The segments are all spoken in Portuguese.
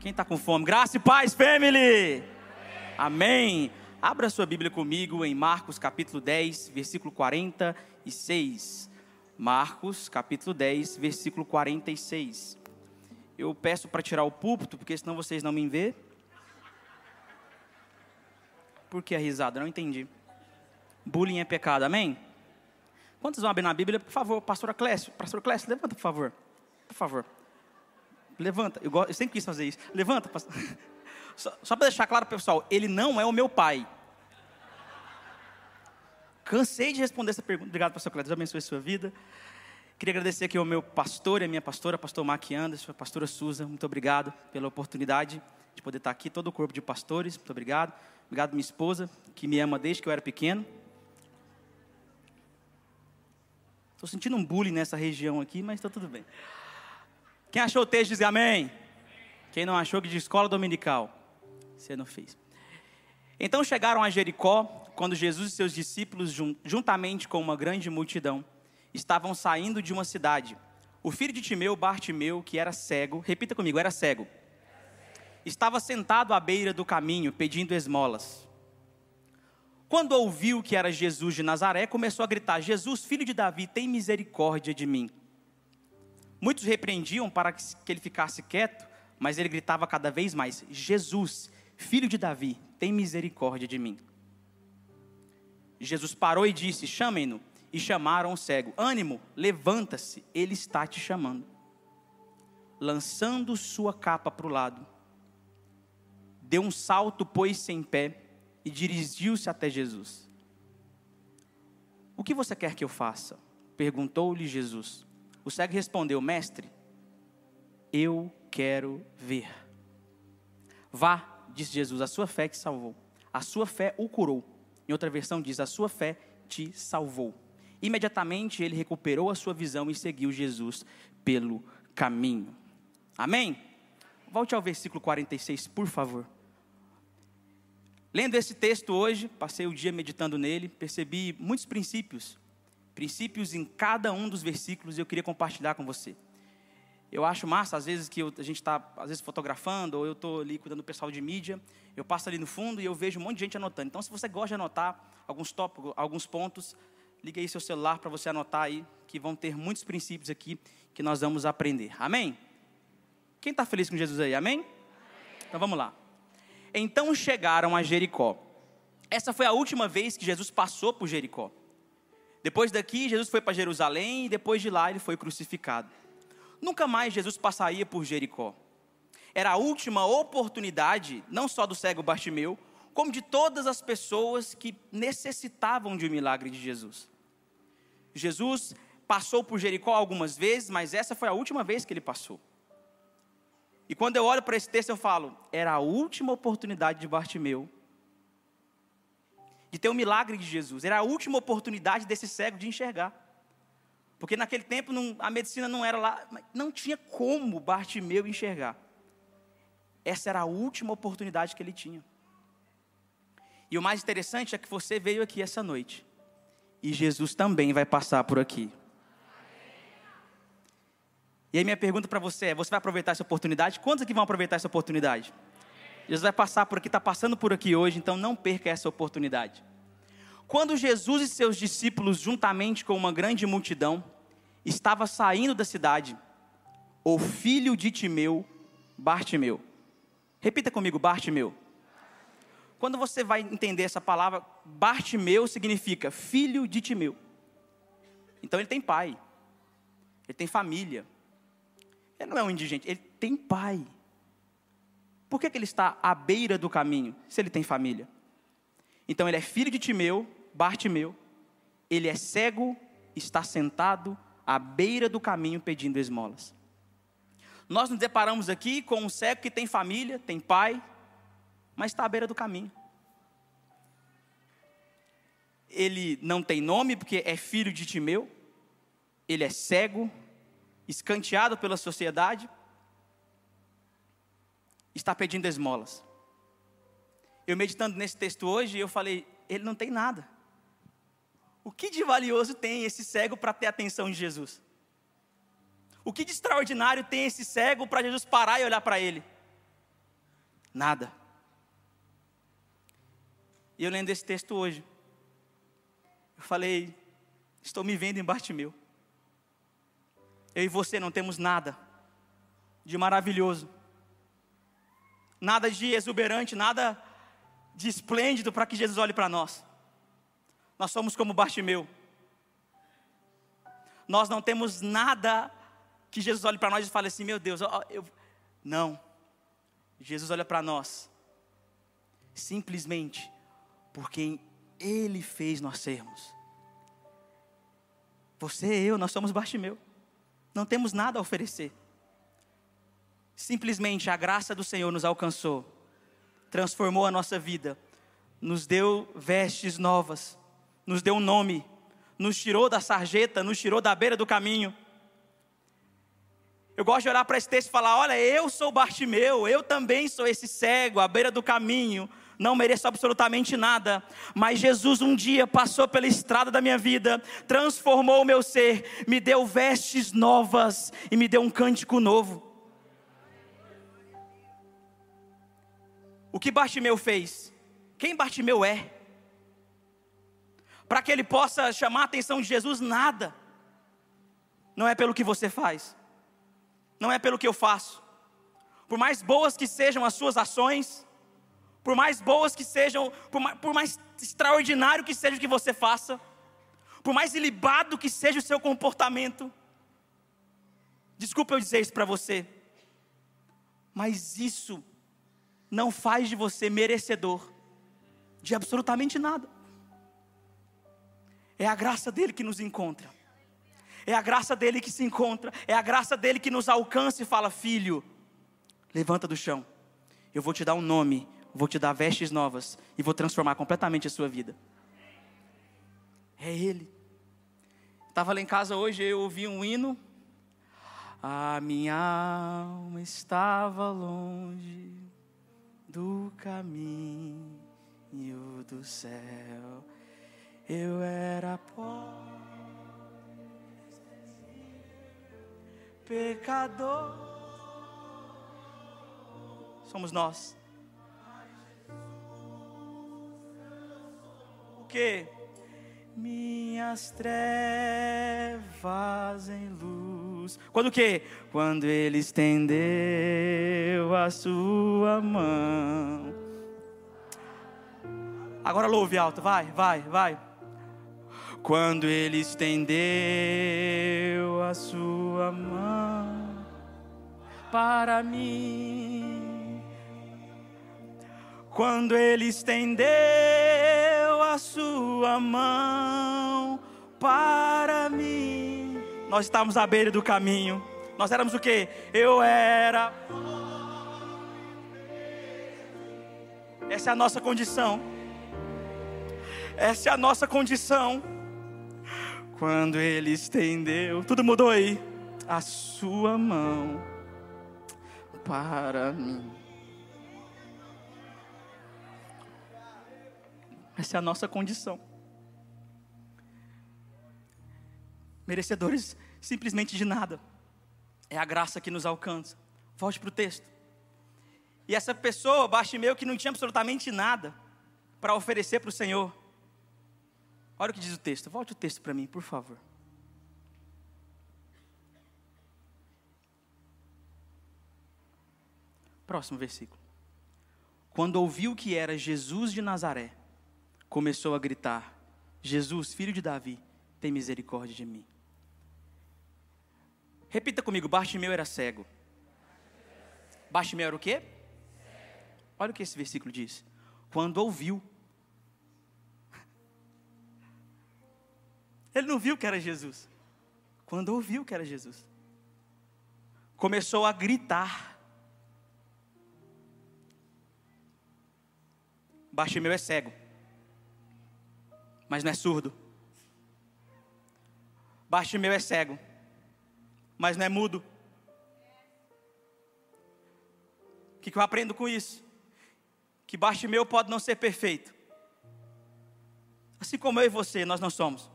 Quem está com fome? Graça e paz, family! Amém. Abra sua Bíblia comigo em Marcos capítulo 10, versículo 46. Marcos capítulo 10, versículo 46. Eu peço para tirar o púlpito, porque senão vocês não me vê. Por que a risada? Não entendi. Bullying é pecado, amém? Quantos vão abrir na Bíblia? Por favor, pastor Clécio. Pastor Clécio, levanta, por favor. Por favor. Levanta. Eu, eu sempre quis fazer isso. Levanta, pastor. Só, só para deixar claro, pessoal, ele não é o meu pai. Cansei de responder essa pergunta. Obrigado, pastor Clécio. Deus abençoe a sua vida. Queria agradecer aqui ao meu pastor e a minha pastora, pastor Mark Anderson, pastora Suza. Muito obrigado pela oportunidade de poder estar aqui, todo o corpo de pastores. Muito obrigado. Obrigado, minha esposa, que me ama desde que eu era pequeno. Estou sentindo um bullying nessa região aqui, mas está tudo bem. Quem achou o texto diz amém. Quem não achou que de escola dominical, você não fez. Então chegaram a Jericó, quando Jesus e seus discípulos, juntamente com uma grande multidão, estavam saindo de uma cidade. O filho de Timeu, Bartimeu, que era cego, repita comigo, era cego, estava sentado à beira do caminho pedindo esmolas. Quando ouviu que era Jesus de Nazaré, começou a gritar: Jesus, filho de Davi, tem misericórdia de mim. Muitos repreendiam para que ele ficasse quieto, mas ele gritava cada vez mais: Jesus, filho de Davi, tem misericórdia de mim. Jesus parou e disse: Chamem-no. E chamaram o cego: Ânimo, levanta-se, ele está te chamando. Lançando sua capa para o lado, deu um salto, pôs-se em pé e dirigiu-se até Jesus. O que você quer que eu faça? perguntou-lhe Jesus. O cego respondeu: Mestre, eu quero ver. Vá, disse Jesus, a sua fé te salvou. A sua fé o curou. Em outra versão diz: a sua fé te salvou. Imediatamente ele recuperou a sua visão e seguiu Jesus pelo caminho. Amém? Volte ao versículo 46, por favor. Lendo esse texto hoje, passei o dia meditando nele, percebi muitos princípios, princípios em cada um dos versículos e eu queria compartilhar com você. Eu acho massa, às vezes, que eu, a gente está, às vezes, fotografando, ou eu estou ali cuidando do pessoal de mídia, eu passo ali no fundo e eu vejo um monte de gente anotando. Então, se você gosta de anotar alguns tópicos, alguns pontos, ligue aí seu celular para você anotar aí, que vão ter muitos princípios aqui que nós vamos aprender. Amém? Quem está feliz com Jesus aí? Amém? Amém? Então, vamos lá. Então chegaram a Jericó. Essa foi a última vez que Jesus passou por Jericó. Depois daqui, Jesus foi para Jerusalém e depois de lá ele foi crucificado. Nunca mais Jesus passaria por Jericó. Era a última oportunidade, não só do cego Bartimeu, como de todas as pessoas que necessitavam de um milagre de Jesus. Jesus passou por Jericó algumas vezes, mas essa foi a última vez que ele passou. E quando eu olho para esse texto, eu falo: era a última oportunidade de Bartimeu de ter o milagre de Jesus, era a última oportunidade desse cego de enxergar. Porque naquele tempo não, a medicina não era lá, não tinha como Bartimeu enxergar. Essa era a última oportunidade que ele tinha. E o mais interessante é que você veio aqui essa noite. E Jesus também vai passar por aqui. E aí minha pergunta para você é: você vai aproveitar essa oportunidade? Quantos aqui vão aproveitar essa oportunidade? Jesus vai passar por aqui, está passando por aqui hoje, então não perca essa oportunidade. Quando Jesus e seus discípulos, juntamente com uma grande multidão, estava saindo da cidade, o filho de Timeu, Bartimeu. Repita comigo, Bartimeu. Quando você vai entender essa palavra, Bartimeu significa filho de Timeu. Então ele tem pai, ele tem família, ele não é um indigente, ele tem pai. Por que, que ele está à beira do caminho, se ele tem família? Então ele é filho de Timeu, Bartimeu, ele é cego, está sentado à beira do caminho pedindo esmolas. Nós nos deparamos aqui com um cego que tem família, tem pai, mas está à beira do caminho. Ele não tem nome porque é filho de Timeu, ele é cego, escanteado pela sociedade, está pedindo esmolas. Eu meditando nesse texto hoje, eu falei, ele não tem nada. O que de valioso tem esse cego para ter a atenção de Jesus? O que de extraordinário tem esse cego para Jesus parar e olhar para ele? nada. E eu lendo esse texto hoje, eu falei, estou me vendo em Bartimeu. Eu e você não temos nada de maravilhoso, nada de exuberante, nada de esplêndido para que Jesus olhe para nós. Nós somos como Bartimeu. Nós não temos nada que Jesus olhe para nós e fale assim: meu Deus, eu, não. Jesus olha para nós, simplesmente por quem Ele fez nós sermos. Você e eu, nós somos Bartimeu. Não temos nada a oferecer. Simplesmente a graça do Senhor nos alcançou, transformou a nossa vida, nos deu vestes novas, nos deu um nome, nos tirou da sarjeta, nos tirou da beira do caminho. Eu gosto de olhar para esse texto e falar: olha, eu sou Bartimeu, eu também sou esse cego à beira do caminho, não mereço absolutamente nada, mas Jesus um dia passou pela estrada da minha vida, transformou o meu ser, me deu vestes novas e me deu um cântico novo. O que Bartimeu fez? Quem Bartimeu é? Para que ele possa chamar a atenção de Jesus, nada. Não é pelo que você faz, não é pelo que eu faço. Por mais boas que sejam as suas ações, por mais boas que sejam, por mais, por mais extraordinário que seja o que você faça, por mais ilibado que seja o seu comportamento, desculpa eu dizer isso para você, mas isso não faz de você merecedor de absolutamente nada. É a graça dele que nos encontra. É a graça dele que se encontra. É a graça dele que nos alcança e fala: Filho, levanta do chão. Eu vou te dar um nome vou te dar vestes novas e vou transformar completamente a sua vida. É Ele. Estava lá em casa hoje, eu ouvi um hino. A minha alma estava longe do caminho do céu. Eu era pobre, pecador. Somos nós. que? Minhas trevas em luz. Quando o quê? Quando ele estendeu a sua mão. Agora louve alto, vai, vai, vai. Quando ele estendeu a sua mão para mim. Quando ele estendeu a sua mão para mim. Nós estávamos à beira do caminho. Nós éramos o que? Eu era. Essa é a nossa condição. Essa é a nossa condição. Quando ele estendeu, tudo mudou aí. A sua mão para mim. Essa é a nossa condição. Merecedores simplesmente de nada. É a graça que nos alcança. Volte para o texto. E essa pessoa, Bartimeu, que não tinha absolutamente nada para oferecer para o Senhor. Olha o que diz o texto. Volte o texto para mim, por favor. Próximo versículo. Quando ouviu que era Jesus de Nazaré, começou a gritar: Jesus, filho de Davi, tem misericórdia de mim. Repita comigo: Bartimeu era cego. Bartimeu era o quê? Olha o que esse versículo diz. Quando ouviu, ele não viu que era Jesus. Quando ouviu que era Jesus, começou a gritar. Bartimeu é cego mas não é surdo. Bartimeu é cego, mas não é mudo. O que, eu aprendo com isso? Que Bartimeu pode não ser perfeito. Assim como eu e você, nós não somos.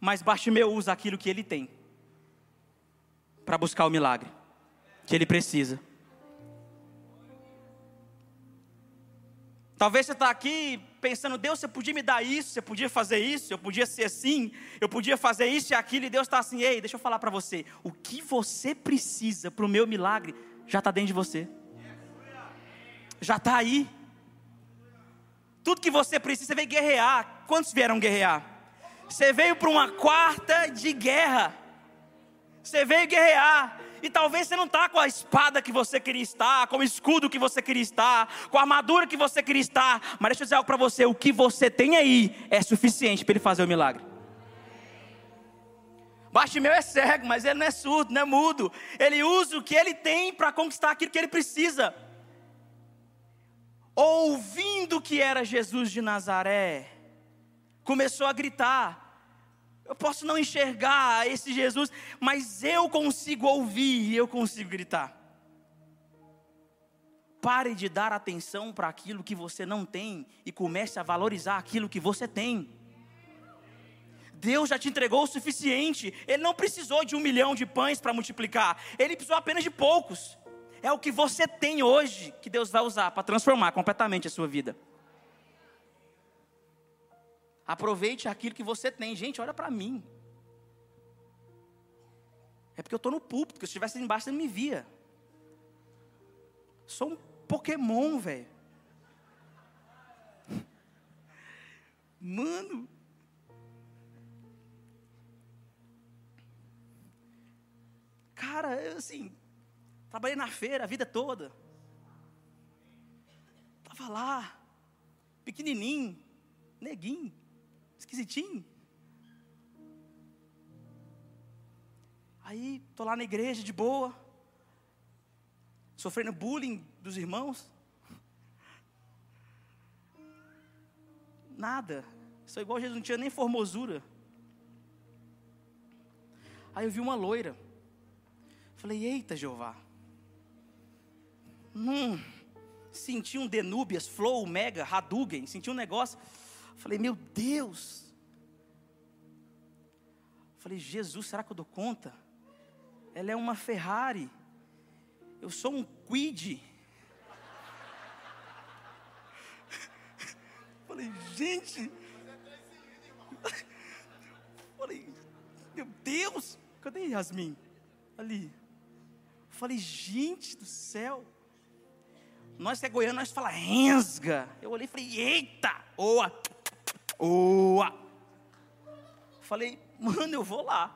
Mas Bartimeu usa aquilo que ele tem para buscar o milagre que ele precisa. Talvez você está aqui pensando, Deus, você podia me dar isso, você podia fazer isso, eu podia ser assim, eu podia fazer isso e aquilo, e Deus está assim, ei, deixa eu falar para você, o que você precisa para o meu milagre já está dentro de você, já está aí. Tudo que você precisa, você veio guerrear. Quantos vieram guerrear? Você veio para uma quarta de guerra. Você veio guerrear. E talvez você não está com a espada que você queria estar, com o escudo que você queria estar, com a armadura que você queria estar. Mas deixa eu dizer algo para você: o que você tem aí é suficiente para ele fazer o milagre. Bartimeu é cego, mas ele não é surdo, não é mudo. Ele usa o que ele tem para conquistar aquilo que ele precisa. Ouvindo que era Jesus de Nazaré, começou a gritar: eu posso não enxergar esse Jesus, mas eu consigo ouvir e eu consigo gritar. Pare de dar atenção para aquilo que você não tem e comece a valorizar aquilo que você tem. Deus já te entregou o suficiente. Ele não precisou de um milhão de pães para multiplicar. Ele precisou apenas de poucos. É o que você tem hoje que Deus vai usar para transformar completamente a sua vida. Aproveite aquilo que você tem. Gente, olha para mim. É porque eu estou no púlpito, porque se estivesse embaixo você não me via. Sou um Pokémon, velho. Mano. Cara, eu assim, trabalhei na feira a vida toda. Tava lá, pequenininho, neguinho esquisitinho. Aí, tô lá na igreja de boa, sofrendo bullying dos irmãos. Nada. Sou igual Jesus, não tinha nem formosura. Aí eu vi uma loira. Falei, eita Jeová. Hum, senti um Denubias, Flow, Mega, Hadouken, senti um negócio. Falei, meu Deus. Falei, Jesus, será que eu dou conta? Ela é uma Ferrari. Eu sou um Quid. Falei, gente. Falei, meu Deus, cadê Yasmin? Ali. Falei, gente do céu. Nós que é goiano, nós fala rensga. Eu olhei e falei, eita, oa. Oa! Falei, mano, eu vou lá.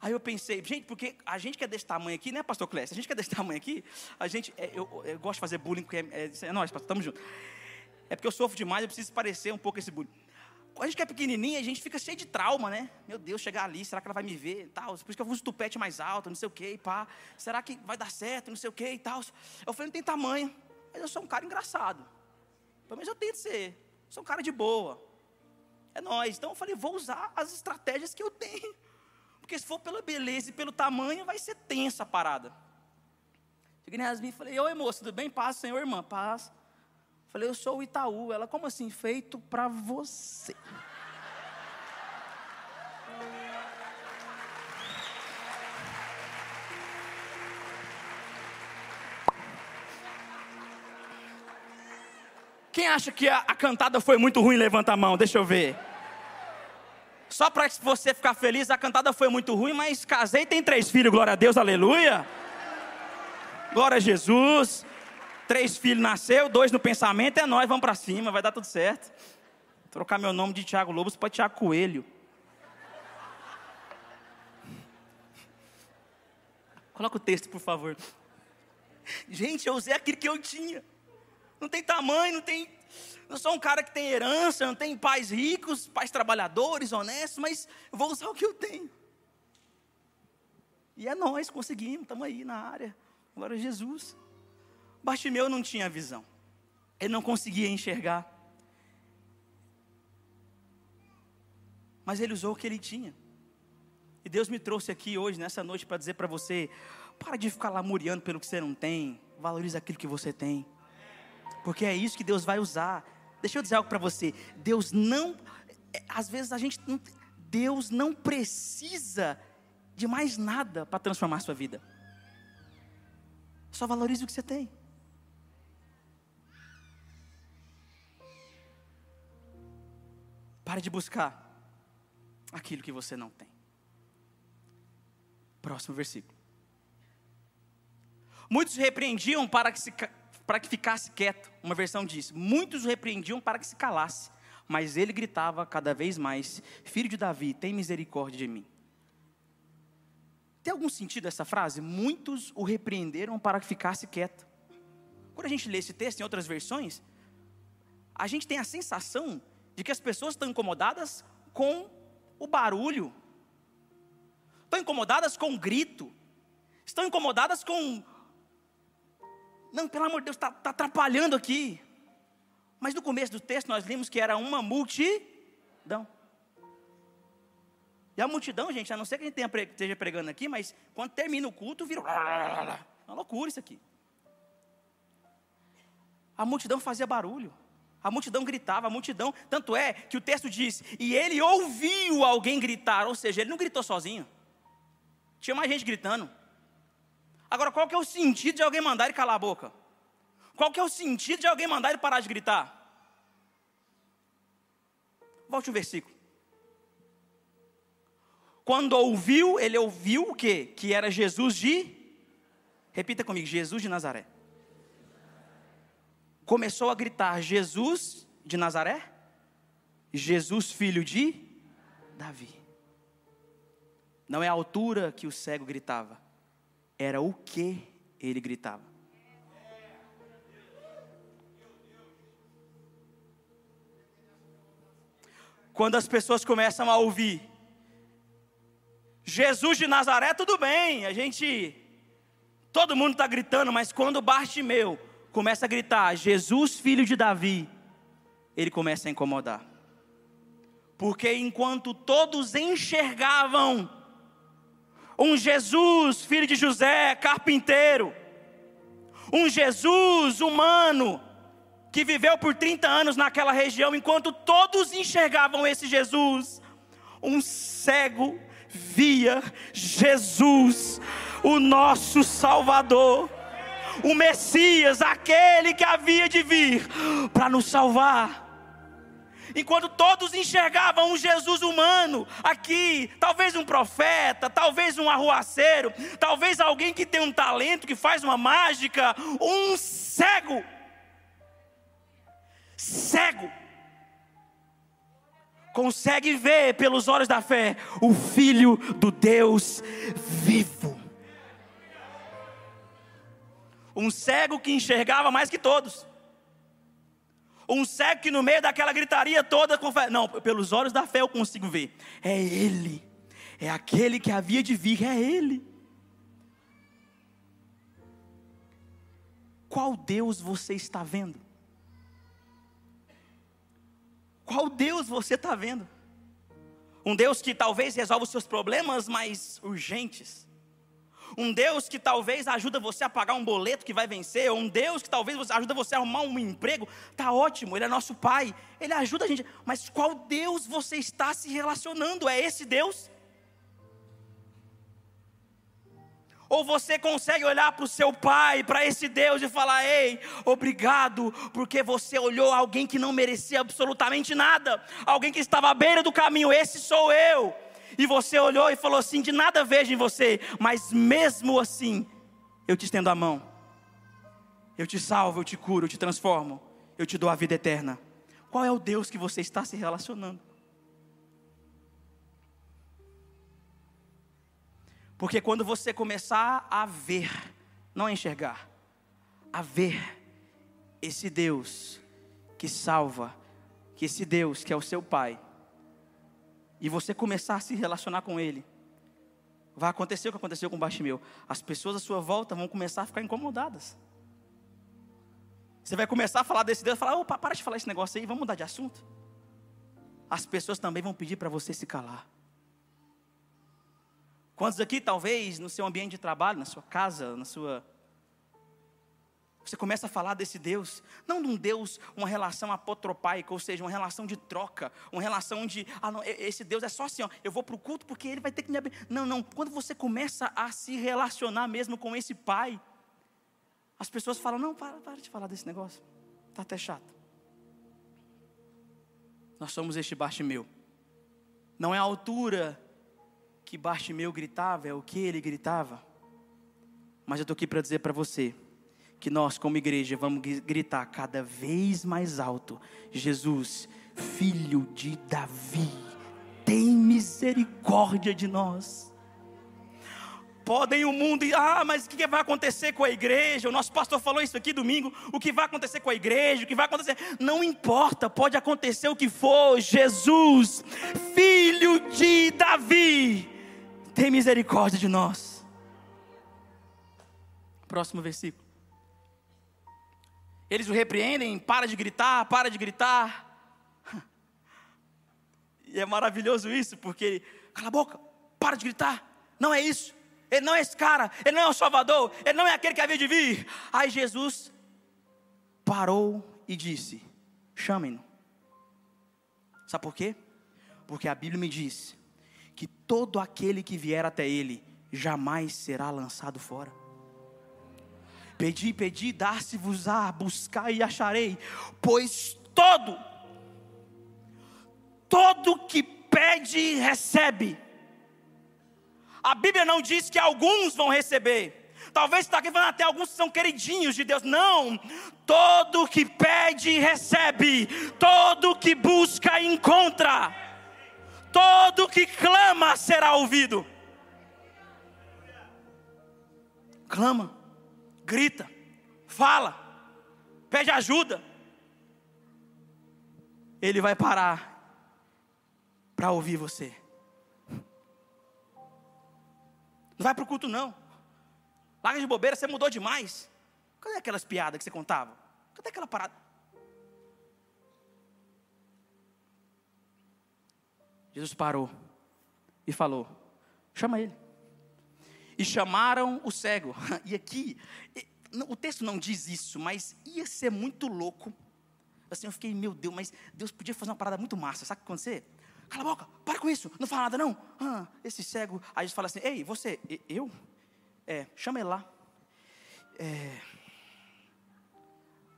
Aí eu pensei, gente, porque a gente que é desse tamanho aqui, né, pastor Clécio? A gente que é desse tamanho aqui, a gente, é, eu, eu, gosto de fazer bullying, porque é, é, é nós, pastor, tamo junto. É porque eu sofro demais, eu preciso parecer um pouco esse bullying. Quando a gente que é pequenininha, a gente fica cheio de trauma, né? Meu Deus, chegar ali, será que ela vai me ver? Tal, por isso que eu uso tupete mais alto, não sei o que, e pá. Será que vai dar certo, não sei o que e tal. Eu falei, não tem tamanho. Mas eu sou um cara engraçado. Pelo menos eu tento ser. Sou um cara de boa. É nós. Então eu falei, vou usar as estratégias que eu tenho. Porque se for pela beleza e pelo tamanho, vai ser tensa a parada. Cheguei na Yasmin e falei, oi moço, tudo bem? Paz, senhor, irmã, paz. Falei, eu sou o Itaú. Ela, como assim? Feito para você. Quem acha que a, a cantada foi muito ruim, levanta a mão, deixa eu ver. Só para você ficar feliz, a cantada foi muito ruim, mas casei tem três filhos, glória a Deus, aleluia. Glória a Jesus. Três filhos nasceu, dois no pensamento, é nós, vamos para cima, vai dar tudo certo. Trocar meu nome de Tiago Lobos para Tiago Coelho. Coloca o texto, por favor. Gente, eu usei aquilo que eu tinha não tem tamanho, não tem. Eu sou um cara que tem herança, não tem pais ricos, pais trabalhadores, honestos, mas vou usar o que eu tenho. E é nós, conseguimos, estamos aí na área. Glória a Jesus. Bartimeu não tinha visão. Ele não conseguia enxergar. Mas ele usou o que ele tinha. E Deus me trouxe aqui hoje, nessa noite, para dizer para você: para de ficar lamuriando pelo que você não tem, valorize aquilo que você tem porque é isso que Deus vai usar. Deixa eu dizer algo para você. Deus não, é, às vezes a gente, não, Deus não precisa de mais nada para transformar a sua vida. Só valorize o que você tem. Pare de buscar aquilo que você não tem. Próximo versículo. Muitos repreendiam para que se para que ficasse quieto. Uma versão diz: Muitos o repreendiam para que se calasse. Mas ele gritava cada vez mais: Filho de Davi, tem misericórdia de mim. Tem algum sentido essa frase? Muitos o repreenderam para que ficasse quieto. Quando a gente lê esse texto em outras versões, a gente tem a sensação de que as pessoas estão incomodadas com o barulho, estão incomodadas com o grito, estão incomodadas com. Não, pelo amor de Deus, está tá atrapalhando aqui. Mas no começo do texto nós vimos que era uma multidão. E a multidão, gente, a não ser que a gente esteja pregando aqui, mas quando termina o culto, vira uma loucura isso aqui. A multidão fazia barulho. A multidão gritava, a multidão, tanto é que o texto diz, e ele ouviu alguém gritar, ou seja, ele não gritou sozinho. Tinha mais gente gritando. Agora, qual que é o sentido de alguém mandar ele calar a boca? Qual que é o sentido de alguém mandar ele parar de gritar? Volte o versículo. Quando ouviu, ele ouviu o quê? Que era Jesus de. Repita comigo: Jesus de Nazaré. Começou a gritar: Jesus de Nazaré? Jesus, filho de Davi. Não é a altura que o cego gritava, era o que ele gritava. Quando as pessoas começam a ouvir Jesus de Nazaré, tudo bem, a gente, todo mundo está gritando, mas quando Bartimeu começa a gritar, Jesus, filho de Davi, ele começa a incomodar. Porque enquanto todos enxergavam um Jesus, filho de José, carpinteiro, um Jesus humano, que viveu por 30 anos naquela região, enquanto todos enxergavam esse Jesus, um cego via Jesus, o nosso Salvador, o Messias, aquele que havia de vir para nos salvar. Enquanto todos enxergavam um Jesus humano aqui, talvez um profeta, talvez um arruaceiro, talvez alguém que tem um talento, que faz uma mágica, um cego. Cego consegue ver pelos olhos da fé o Filho do Deus vivo. Um cego que enxergava mais que todos. Um cego que no meio daquela gritaria toda, confessa, não, pelos olhos da fé eu consigo ver. É Ele, é aquele que havia de vir, é Ele. Qual Deus você está vendo? Qual Deus você está vendo? Um Deus que talvez resolva os seus problemas mais urgentes. Um Deus que talvez ajuda você a pagar um boleto que vai vencer. Um Deus que talvez ajuda você a arrumar um emprego. Tá ótimo, Ele é nosso Pai. Ele ajuda a gente. Mas qual Deus você está se relacionando? É esse Deus? Ou você consegue olhar para o seu pai, para esse Deus e falar: Ei, obrigado, porque você olhou alguém que não merecia absolutamente nada, alguém que estava à beira do caminho, esse sou eu. E você olhou e falou assim: De nada vejo em você, mas mesmo assim, eu te estendo a mão, eu te salvo, eu te curo, eu te transformo, eu te dou a vida eterna. Qual é o Deus que você está se relacionando? Porque quando você começar a ver, não a enxergar, a ver esse Deus que salva, que esse Deus que é o seu Pai, e você começar a se relacionar com Ele, vai acontecer o que aconteceu com Bartimeu. As pessoas à sua volta vão começar a ficar incomodadas. Você vai começar a falar desse Deus, falar, opa, para de falar esse negócio aí, vamos mudar de assunto. As pessoas também vão pedir para você se calar. Quantos aqui, talvez, no seu ambiente de trabalho, na sua casa, na sua. Você começa a falar desse Deus, não de um Deus, uma relação apotropaica, ou seja, uma relação de troca, uma relação de, ah, não, esse Deus é só assim, ó, eu vou para o culto porque ele vai ter que me abrir. Não, não, quando você começa a se relacionar mesmo com esse Pai, as pessoas falam: não, para, para de falar desse negócio, está até chato. Nós somos este Bartimeu. Não é a altura que Bartimeu gritava, é o que ele gritava. Mas eu estou aqui para dizer para você que nós, como igreja, vamos gritar cada vez mais alto: Jesus, filho de Davi, tem misericórdia de nós podem o mundo, ah, mas o que vai acontecer com a igreja? O nosso pastor falou isso aqui domingo. O que vai acontecer com a igreja? O que vai acontecer? Não importa, pode acontecer o que for. Jesus, filho de Davi, tem misericórdia de nós. Próximo versículo. Eles o repreendem, para de gritar, para de gritar. E é maravilhoso isso, porque cala a boca, para de gritar. Não é isso. Ele não é esse cara, ele não é o Salvador, ele não é aquele que havia de vir. Aí Jesus parou e disse: chamem-no. Sabe por quê? Porque a Bíblia me diz que todo aquele que vier até ele jamais será lançado fora. Pedi, pedi, dar-se-vos-á, buscar e acharei, pois todo, todo que pede, recebe a Bíblia não diz que alguns vão receber. Talvez está aqui falando até alguns são queridinhos de Deus. Não. Todo que pede, recebe. Todo que busca, encontra. Todo que clama será ouvido. Clama, grita, fala, pede ajuda. Ele vai parar para ouvir você. Não vai para o culto, não. Larga de bobeira, você mudou demais. Cadê aquelas piadas que você contava? Cadê aquela parada? Jesus parou e falou: chama ele. E chamaram o cego. E aqui, o texto não diz isso, mas ia ser muito louco. Assim, eu fiquei, meu Deus, mas Deus podia fazer uma parada muito massa. Sabe o que acontecer? Cala a boca, para com isso, não fala nada não. Ah, esse cego, aí gente fala assim, ei, você, eu? É, chama ele lá. É...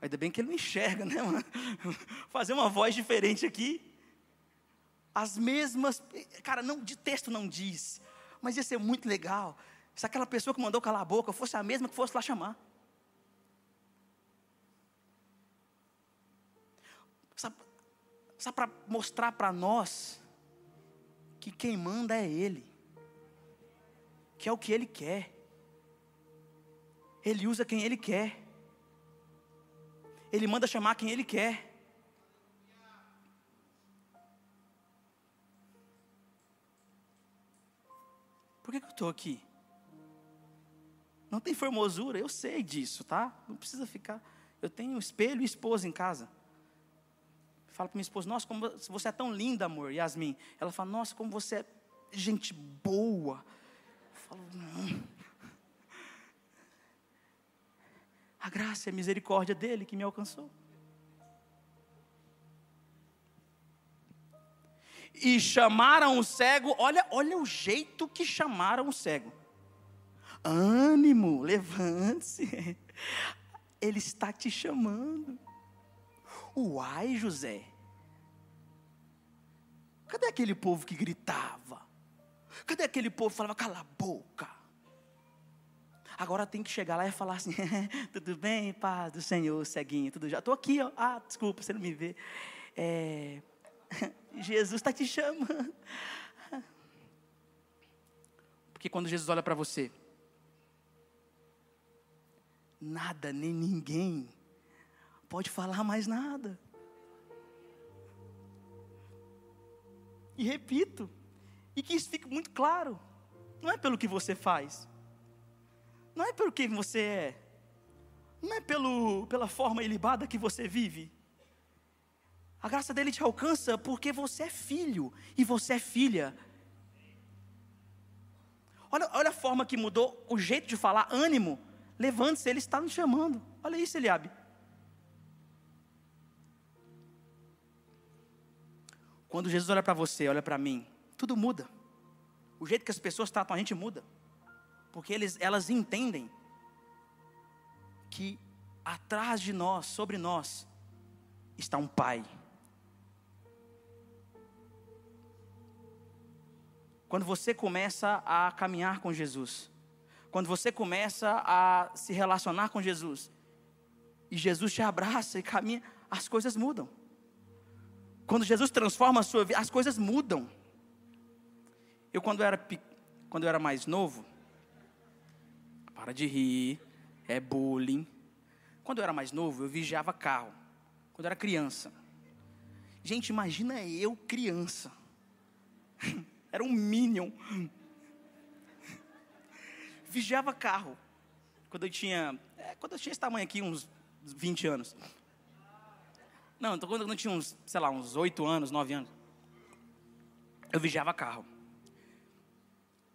Ainda bem que ele não enxerga, né, mano? Fazer uma voz diferente aqui. As mesmas, cara, não, de texto não diz, mas ia ser muito legal se aquela pessoa que mandou calar a boca fosse a mesma que fosse lá chamar. Sabe para mostrar para nós que quem manda é Ele, que é o que Ele quer. Ele usa quem Ele quer. Ele manda chamar quem Ele quer. Por que, que eu estou aqui? Não tem formosura, eu sei disso, tá? Não precisa ficar. Eu tenho espelho e esposa em casa falo para minha esposa, nossa, como você é tão linda, amor, Yasmin. Ela fala, nossa, como você é gente boa. Eu falo, não. A graça e a misericórdia dele que me alcançou. E chamaram o cego, olha, olha o jeito que chamaram o cego. Ânimo, levante-se. Ele está te chamando. Uai, José. Cadê aquele povo que gritava? Cadê aquele povo que falava, cala a boca? Agora tem que chegar lá e falar assim: tudo bem, paz do Senhor, ceguinho, tudo já. Estou aqui, ó. Ah, desculpa, você não me vê. É... Jesus está te chamando. Porque quando Jesus olha para você, nada nem ninguém pode falar mais nada. E repito, e que isso fique muito claro: não é pelo que você faz, não é pelo que você é, não é pelo, pela forma ilibada que você vive. A graça dele te alcança porque você é filho e você é filha. Olha, olha a forma que mudou o jeito de falar, ânimo. Levante-se, ele está nos chamando. Olha isso, Eliabe. Quando Jesus olha para você, olha para mim, tudo muda. O jeito que as pessoas tratam a gente muda. Porque eles, elas entendem que atrás de nós, sobre nós, está um Pai. Quando você começa a caminhar com Jesus, quando você começa a se relacionar com Jesus, e Jesus te abraça e caminha, as coisas mudam. Quando Jesus transforma a sua vida, as coisas mudam. Eu quando era quando eu era mais novo, para de rir, é bullying. Quando eu era mais novo, eu vigiava carro. Quando eu era criança. Gente, imagina eu criança. Era um minion. Vigiava carro. Quando eu tinha, é, quando eu tinha esse tamanho aqui, uns 20 anos. Não, então quando eu tinha uns, sei lá, uns 8 anos, 9 anos. Eu vigiava carro.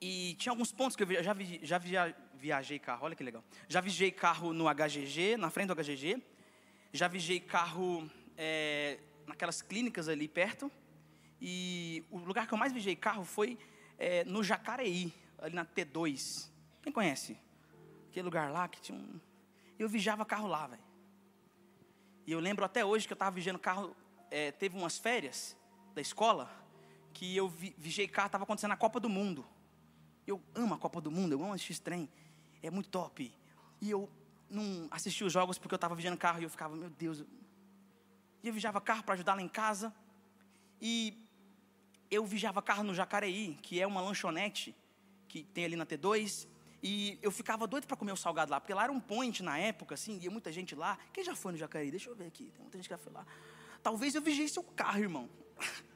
E tinha alguns pontos que eu já, já via, viajei carro, olha que legal. Já vigiei carro no HGG, na frente do HGG. Já vigiei carro é, naquelas clínicas ali perto. E o lugar que eu mais vigiei carro foi é, no Jacareí, ali na T2. Quem conhece? Aquele lugar lá que tinha um. Eu vigiava carro lá, velho. E eu lembro até hoje que eu estava vigiando carro. É, teve umas férias da escola que eu vi, vigiei carro, estava acontecendo a Copa do Mundo. Eu amo a Copa do Mundo, eu amo assistir trem. É muito top. E eu não assisti os jogos porque eu estava vigiando carro e eu ficava, meu Deus. E eu vigiava carro para ajudar lá em casa. E eu vigiava carro no Jacareí, que é uma lanchonete que tem ali na T2. E eu ficava doido para comer o salgado lá, porque lá era um point na época, assim, ia muita gente lá. Quem já foi no Jacareí? Deixa eu ver aqui, tem muita gente que já foi lá. Talvez eu vigiei seu carro, irmão.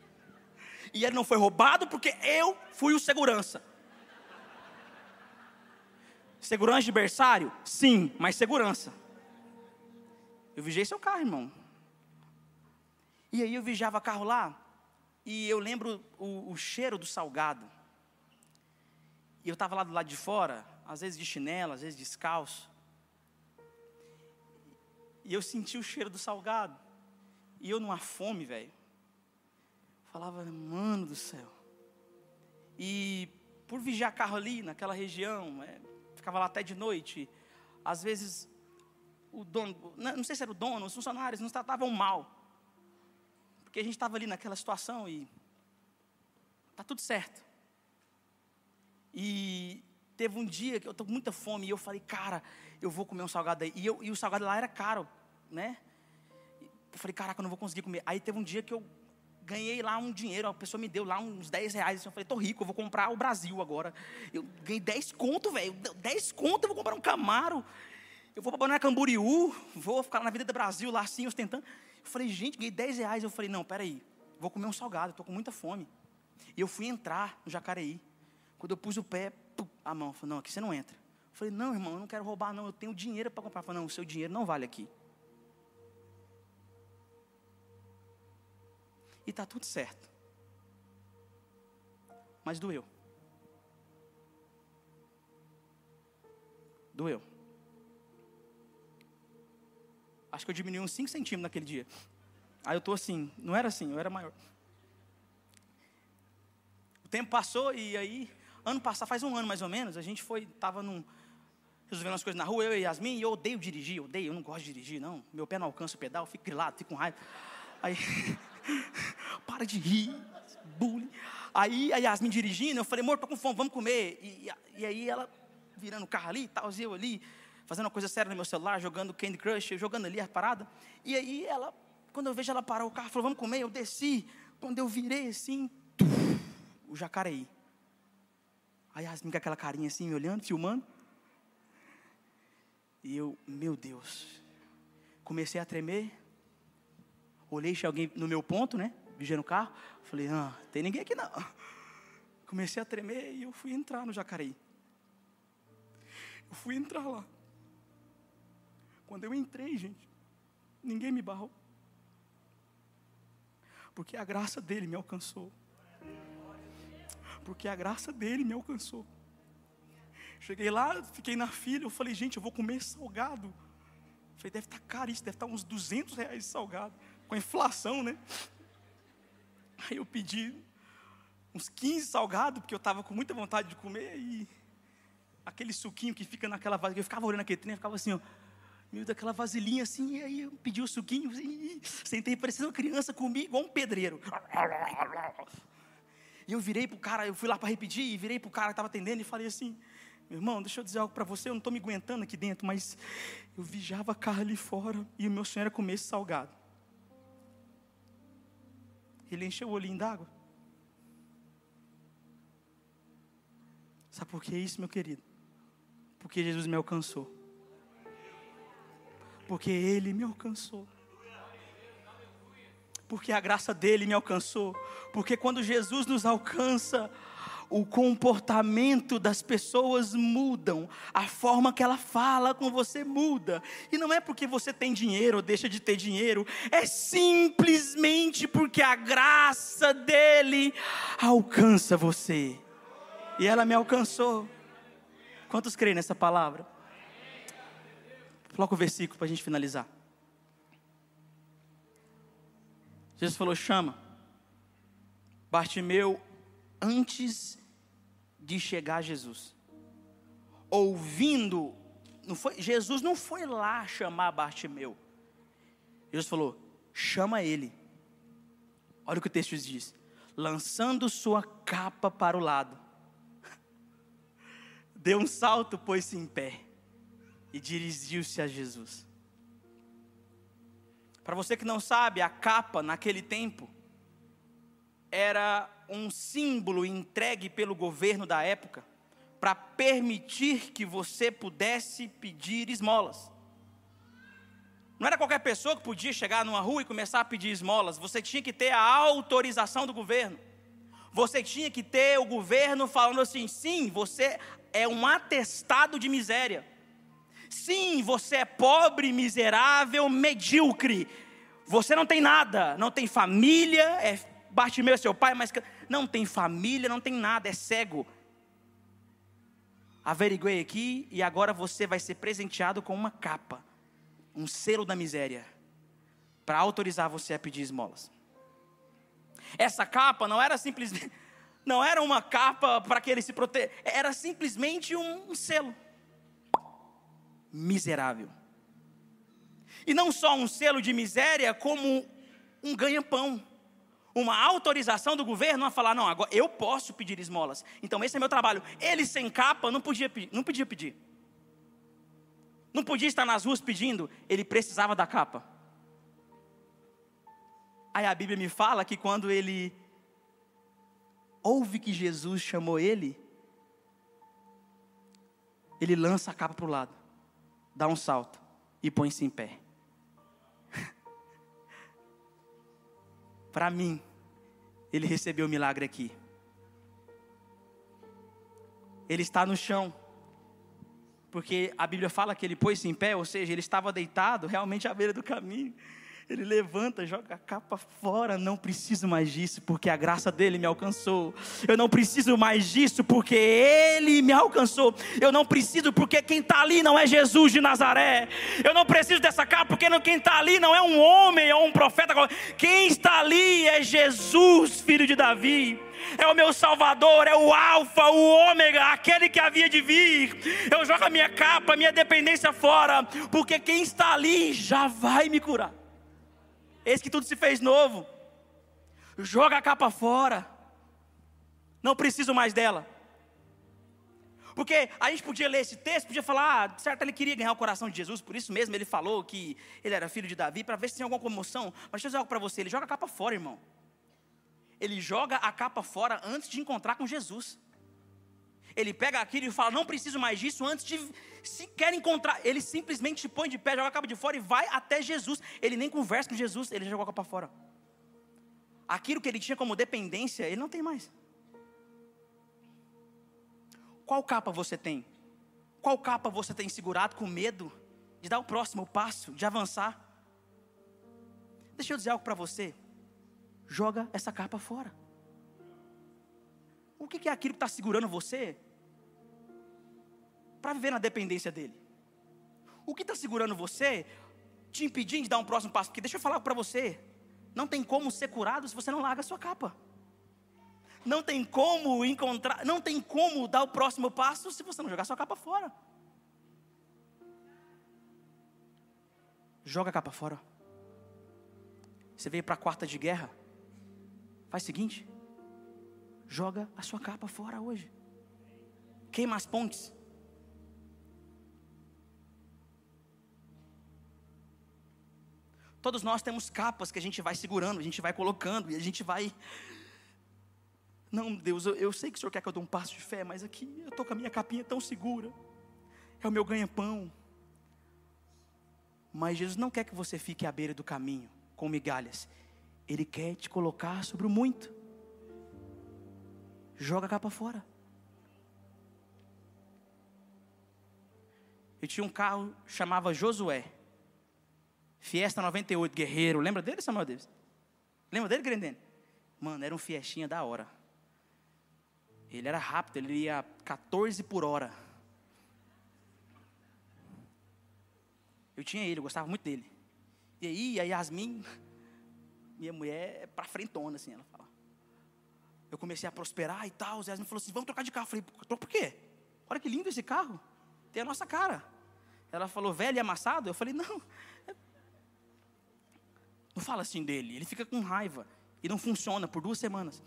E ele não foi roubado porque eu fui o segurança. Segurança de berçário? Sim, mas segurança. Eu vigiei seu carro, irmão. E aí eu vigiava carro lá, e eu lembro o, o cheiro do salgado. E eu estava lá do lado de fora, às vezes de chinelo, às vezes descalço. E eu senti o cheiro do salgado. E eu numa fome, velho. Falava, mano do céu. E por vigiar carro ali, naquela região, é, ficava lá até de noite. Às vezes, o dono, não sei se era o dono, os funcionários nos tratavam mal. Porque a gente estava ali naquela situação e tá tudo certo. E Teve um dia que eu estou com muita fome e eu falei, cara, eu vou comer um salgado aí. E, eu, e o salgado lá era caro, né? Eu falei, caraca, eu não vou conseguir comer. Aí teve um dia que eu ganhei lá um dinheiro, a pessoa me deu lá uns 10 reais. Eu falei, tô rico, eu vou comprar o Brasil agora. Eu ganhei 10 conto, velho. 10 conto, eu vou comprar um Camaro. Eu vou para Balneário Camboriú, vou ficar na vida do Brasil lá assim, ostentando. Eu falei, gente, ganhei 10 reais. Eu falei, não, peraí, vou comer um salgado, estou com muita fome. E eu fui entrar no Jacareí. Quando eu pus o pé, a mão, falou, não, aqui você não entra. Eu falei, não, irmão, eu não quero roubar, não, eu tenho dinheiro para comprar. Falei, não, o seu dinheiro não vale aqui. E está tudo certo. Mas doeu. Doeu. Acho que eu diminui uns 5 centímetros naquele dia. Aí eu estou assim, não era assim, eu era maior. O tempo passou e aí Ano passado, faz um ano mais ou menos, a gente foi, estava num, resolvendo as coisas na rua, eu e Yasmin, e eu odeio dirigir, odeio, eu não gosto de dirigir, não. Meu pé não alcança o pedal, fico grilado, fico com raiva. Aí, para de rir, bullying. Aí a Yasmin dirigindo, eu falei, amor, tô com fome, vamos comer. E, e, aí ela virando o carro ali, tal, eu ali, fazendo uma coisa séria no meu celular, jogando Candy Crush, jogando ali a parada. E aí ela, quando eu vejo ela parar o carro, falou, vamos comer, eu desci. Quando eu virei assim, o Jacareí. Aí Yasmin com aquela carinha assim, me olhando, filmando. E eu, meu Deus, comecei a tremer. Olhei, tinha alguém no meu ponto, né? Vigiando o carro. Falei, ah, tem ninguém aqui não. Comecei a tremer e eu fui entrar no Jacareí. Eu fui entrar lá. Quando eu entrei, gente, ninguém me barrou. Porque a graça dele me alcançou porque a graça dele me alcançou. Cheguei lá, fiquei na fila, eu falei, gente, eu vou comer salgado. falei, deve estar tá caro isso, deve estar tá uns 200 reais de salgado, com a inflação, né? Aí eu pedi uns 15 salgados, porque eu estava com muita vontade de comer, e aquele suquinho que fica naquela vasilha, eu ficava olhando aquele trem, eu ficava assim, ó, meio daquela vasilhinha assim, e aí eu pedi o suquinho, e sentei parecendo uma criança, comi igual um pedreiro. E eu virei pro cara, eu fui lá para repetir, e virei pro cara que estava atendendo e falei assim: meu irmão, deixa eu dizer algo para você, eu não estou me aguentando aqui dentro, mas eu vigiava a carro ali fora e o meu sonho era comer esse salgado. Ele encheu o olhinho d'água. Sabe por que isso, meu querido? Porque Jesus me alcançou. Porque Ele me alcançou. Porque a graça dele me alcançou. Porque quando Jesus nos alcança, o comportamento das pessoas mudam, a forma que ela fala com você muda. E não é porque você tem dinheiro ou deixa de ter dinheiro, é simplesmente porque a graça dele alcança você. E ela me alcançou. Quantos creem nessa palavra? Coloca o versículo para a gente finalizar. Jesus falou: chama. Bartimeu, antes de chegar a Jesus, ouvindo, não foi, Jesus não foi lá chamar Bartimeu. Jesus falou: chama ele. Olha o que o texto diz: lançando sua capa para o lado, deu um salto, pôs-se em pé e dirigiu-se a Jesus. Para você que não sabe, a capa naquele tempo era um símbolo entregue pelo governo da época para permitir que você pudesse pedir esmolas. Não era qualquer pessoa que podia chegar numa rua e começar a pedir esmolas, você tinha que ter a autorização do governo. Você tinha que ter o governo falando assim: sim, você é um atestado de miséria. Sim, você é pobre, miserável, medíocre. Você não tem nada, não tem família, é Bartimeu é seu pai, mas não tem família, não tem nada, é cego. Averiguei aqui e agora você vai ser presenteado com uma capa, um selo da miséria, para autorizar você a pedir esmolas. Essa capa não era simplesmente, não era uma capa para que ele se proteja, era simplesmente um, um selo miserável. E não só um selo de miséria, como um ganha-pão. Uma autorização do governo a falar: não, agora eu posso pedir esmolas. Então esse é meu trabalho. Ele sem capa não podia, não podia pedir. Não podia estar nas ruas pedindo, ele precisava da capa. Aí a Bíblia me fala que quando ele ouve que Jesus chamou ele, ele lança a capa para o lado dá um salto e põe-se em pé. Para mim, ele recebeu o milagre aqui. Ele está no chão, porque a Bíblia fala que ele pôs-se em pé, ou seja, ele estava deitado realmente à beira do caminho. Ele levanta, joga a capa fora. Não preciso mais disso, porque a graça dele me alcançou. Eu não preciso mais disso, porque ele me alcançou. Eu não preciso, porque quem está ali não é Jesus de Nazaré. Eu não preciso dessa capa, porque quem está ali não é um homem ou um profeta. Quem está ali é Jesus, filho de Davi é o meu Salvador, é o Alfa, o Ômega, aquele que havia de vir. Eu jogo a minha capa, a minha dependência fora, porque quem está ali já vai me curar. Eis que tudo se fez novo. Joga a capa fora. Não preciso mais dela. Porque a gente podia ler esse texto, podia falar, ah, certo, ele queria ganhar o coração de Jesus, por isso mesmo ele falou que ele era filho de Davi, para ver se tinha alguma comoção. Mas deixa eu dizer algo para você: ele joga a capa fora, irmão. Ele joga a capa fora antes de encontrar com Jesus. Ele pega aquilo e fala: Não preciso mais disso antes de sequer encontrar. Ele simplesmente põe de pé, joga a capa de fora e vai até Jesus. Ele nem conversa com Jesus, ele jogou a capa fora. Aquilo que ele tinha como dependência, ele não tem mais. Qual capa você tem? Qual capa você tem segurado com medo de dar o próximo passo, de avançar? Deixa eu dizer algo para você. Joga essa capa fora. O que é aquilo que está segurando você para viver na dependência dele? O que está segurando você, te impedindo de dar um próximo passo? Porque deixa eu falar para você: não tem como ser curado se você não larga a sua capa. Não tem como encontrar, não tem como dar o próximo passo se você não jogar sua capa fora. Joga a capa fora. Você veio para a quarta de guerra. Faz o seguinte: joga a sua capa fora hoje. Queima as pontes. Todos nós temos capas que a gente vai segurando, a gente vai colocando e a gente vai. Não, Deus, eu, eu sei que o Senhor quer que eu dê um passo de fé, mas aqui eu estou com a minha capinha tão segura. É o meu ganha-pão. Mas Jesus não quer que você fique à beira do caminho com migalhas. Ele quer te colocar sobre o muito. Joga a capa fora. Eu tinha um carro chamava Josué. Fiesta 98, guerreiro. Lembra dele, Samuel Davis? Lembra dele, Grendene? Mano, era um fiestinha da hora. Ele era rápido, ele ia 14 por hora. Eu tinha ele, eu gostava muito dele. E aí, a Yasmin, minha mulher é pra frentona, assim, ela fala. Eu comecei a prosperar e tal. O Yasmin falou assim: vamos trocar de carro. Eu falei, por quê? Olha que lindo esse carro. Tem a nossa cara. Ela falou, velho e amassado? Eu falei, não. Não fala assim dele. Ele fica com raiva. E não funciona por duas semanas.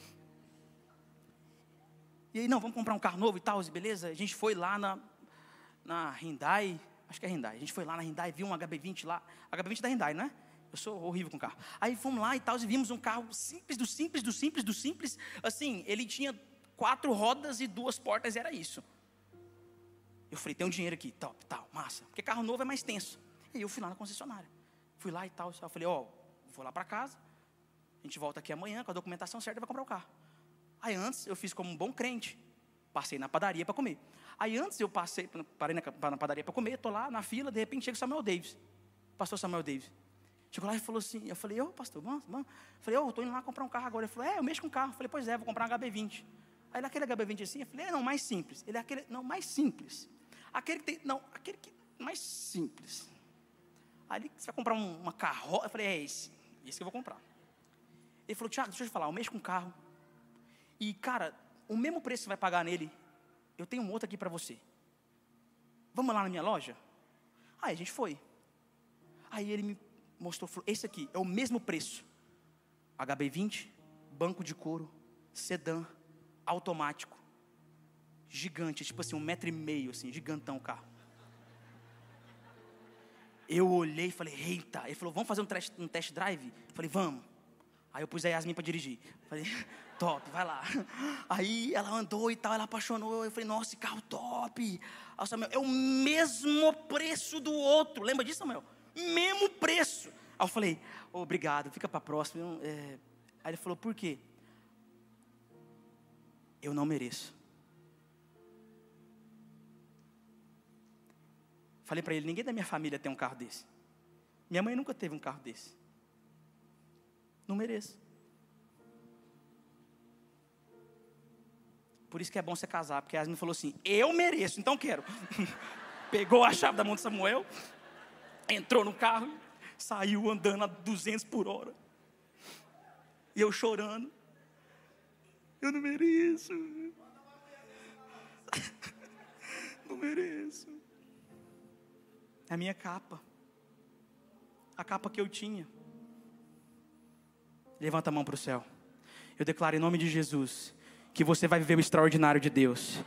E aí, não, vamos comprar um carro novo e tal, beleza? A gente foi lá na, na Hyundai, acho que é Hyundai. A gente foi lá na Hyundai, viu um HB20 lá. HB20 da Hyundai, não é? Eu sou horrível com carro. Aí fomos lá e tal, e vimos um carro simples, do simples, do simples, do simples. Assim, ele tinha quatro rodas e duas portas, era isso. Eu falei, tem um dinheiro aqui, top, tal, massa. Porque carro novo é mais tenso. E eu fui lá na concessionária. Fui lá e tal, eu falei, ó, oh, vou lá para casa. A gente volta aqui amanhã com a documentação certa e vai comprar o carro. Aí antes eu fiz como um bom crente. Passei na padaria para comer. Aí antes eu passei, parei na, na padaria para comer, estou lá na fila, de repente chega o Samuel Davis. Pastor Samuel Davis. Chegou lá e falou assim, eu falei, ô pastor, vamos, vamos. Eu falei, ô, oh, estou indo lá comprar um carro agora. Ele falou, é, eu mexo com carro. Eu falei, pois é, vou comprar um HB20. Aí naquele HB20 assim, eu falei, é, não, mais simples. Ele é aquele, não, mais simples. Aquele que tem, não, aquele que, mais simples. Aí você vai comprar uma carroça. Eu falei, é esse, esse que eu vou comprar. Ele falou, Tiago, deixa eu te falar, eu mexo com carro. E, cara, o mesmo preço que você vai pagar nele, eu tenho um outro aqui para você. Vamos lá na minha loja? Aí a gente foi. Aí ele me mostrou, falou, esse aqui é o mesmo preço. HB20, banco de couro, sedã, automático, gigante, tipo assim, um metro e meio, assim, gigantão o carro. Eu olhei e falei, eita. Ele falou, vamos fazer um test, um test drive? Eu falei, vamos. Aí eu pus a Yasmin para dirigir. Falei, top, vai lá. Aí ela andou e tal, ela apaixonou. Eu falei, nossa, esse carro top. Aí Samuel, é o mesmo preço do outro. Lembra disso, Samuel? Mesmo preço. Aí eu falei, oh, obrigado, fica para a próxima. É... Aí ele falou, por quê? Eu não mereço. Falei para ele, ninguém da minha família tem um carro desse. Minha mãe nunca teve um carro desse. Não mereço. Por isso que é bom você casar, porque Yasmin falou assim: Eu mereço, então quero. Pegou a chave da mão de Samuel, entrou no carro, saiu andando a 200 por hora. E eu chorando. Eu não mereço. não mereço. A minha capa. A capa que eu tinha. Levanta a mão para o céu. Eu declaro em nome de Jesus que você vai viver o extraordinário de Deus.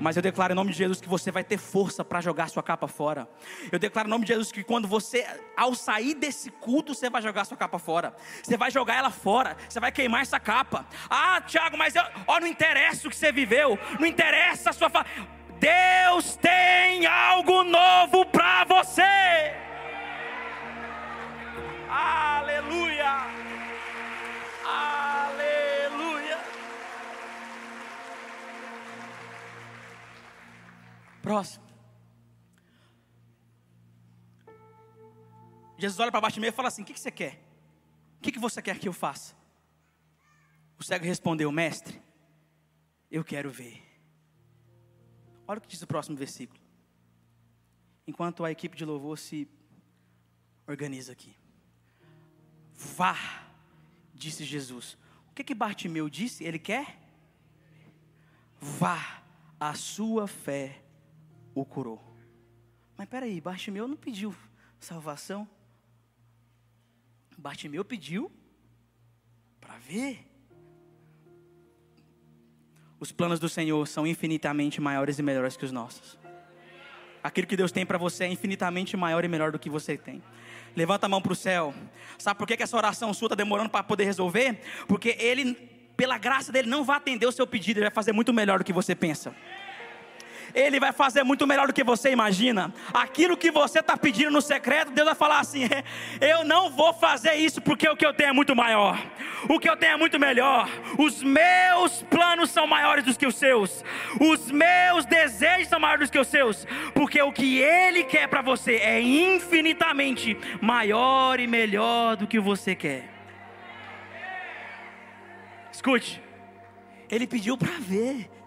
Mas eu declaro em nome de Jesus que você vai ter força para jogar sua capa fora. Eu declaro em nome de Jesus que quando você, ao sair desse culto, você vai jogar sua capa fora. Você vai jogar ela fora. Você vai queimar essa capa. Ah, Tiago, mas eu, ó, não interessa o que você viveu. Não interessa a sua. Fa... Deus tem algo novo para você. Próximo. Jesus olha para baixo e fala assim: O que, que você quer? O que, que você quer que eu faça? O cego respondeu: Mestre, eu quero ver. Olha o que diz o próximo versículo. Enquanto a equipe de louvor se organiza aqui. Vá disse Jesus. O que que Bartimeu disse? Ele quer? Vá, a sua fé o curou. Mas peraí, Bartimeu não pediu salvação. Bartimeu pediu para ver. Os planos do Senhor são infinitamente maiores e melhores que os nossos. Aquilo que Deus tem para você é infinitamente maior e melhor do que você tem. Levanta a mão para o céu. Sabe por que, que essa oração sua está demorando para poder resolver? Porque Ele, pela graça dele, não vai atender o seu pedido, Ele vai fazer muito melhor do que você pensa. Ele vai fazer muito melhor do que você imagina. Aquilo que você está pedindo no secreto, Deus vai falar assim: Eu não vou fazer isso porque o que eu tenho é muito maior. O que eu tenho é muito melhor. Os meus planos são maiores do que os seus. Os meus desejos são maiores do que os seus. Porque o que Ele quer para você é infinitamente maior e melhor do que você quer. Escute, Ele pediu para ver.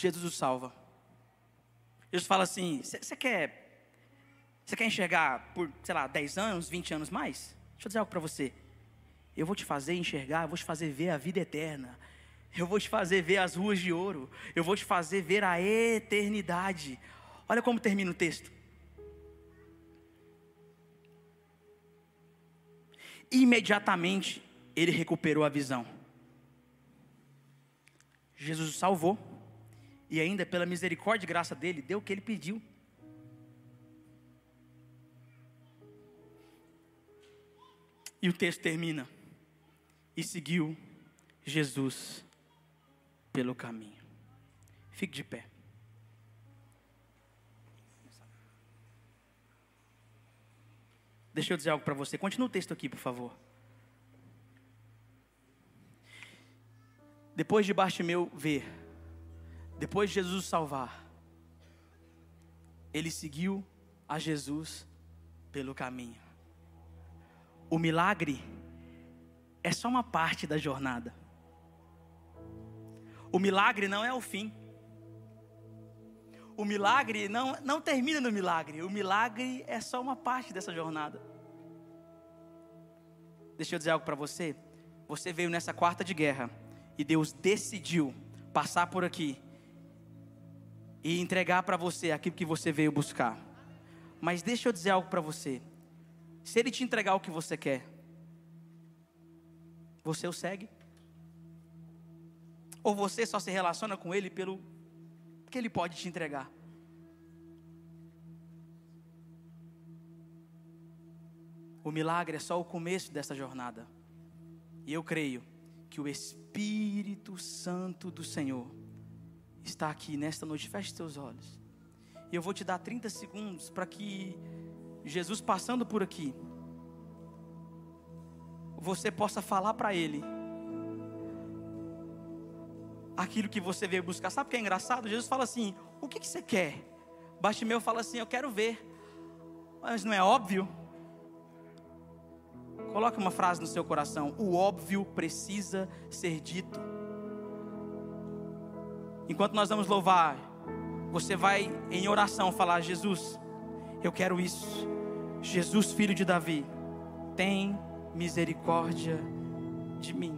Jesus o salva. Jesus fala assim: você quer, você quer enxergar por, sei lá, 10 anos, 20 anos mais? Deixa eu dizer algo para você. Eu vou te fazer enxergar, eu vou te fazer ver a vida eterna. Eu vou te fazer ver as ruas de ouro. Eu vou te fazer ver a eternidade. Olha como termina o texto. Imediatamente ele recuperou a visão. Jesus o salvou e ainda pela misericórdia e graça dele, deu o que ele pediu. E o texto termina. E seguiu Jesus pelo caminho. Fique de pé. Deixa eu dizer algo para você. Continua o texto aqui, por favor. Depois de Bartimeu ver depois de Jesus salvar, ele seguiu a Jesus pelo caminho. O milagre é só uma parte da jornada. O milagre não é o fim. O milagre não, não termina no milagre. O milagre é só uma parte dessa jornada. Deixa eu dizer algo para você. Você veio nessa quarta de guerra e Deus decidiu passar por aqui e entregar para você aquilo que você veio buscar. Mas deixa eu dizer algo para você. Se ele te entregar o que você quer, você o segue? Ou você só se relaciona com ele pelo que ele pode te entregar? O milagre é só o começo dessa jornada. E eu creio que o Espírito Santo do Senhor está aqui nesta noite, feche seus olhos. E eu vou te dar 30 segundos para que Jesus passando por aqui, você possa falar para Ele aquilo que você veio buscar. Sabe o que é engraçado? Jesus fala assim: O que, que você quer? Bartimeu fala assim: Eu quero ver. Mas não é óbvio? Coloque uma frase no seu coração: O óbvio precisa ser dito. Enquanto nós vamos louvar, você vai em oração falar: Jesus, eu quero isso. Jesus, filho de Davi, tem misericórdia de mim.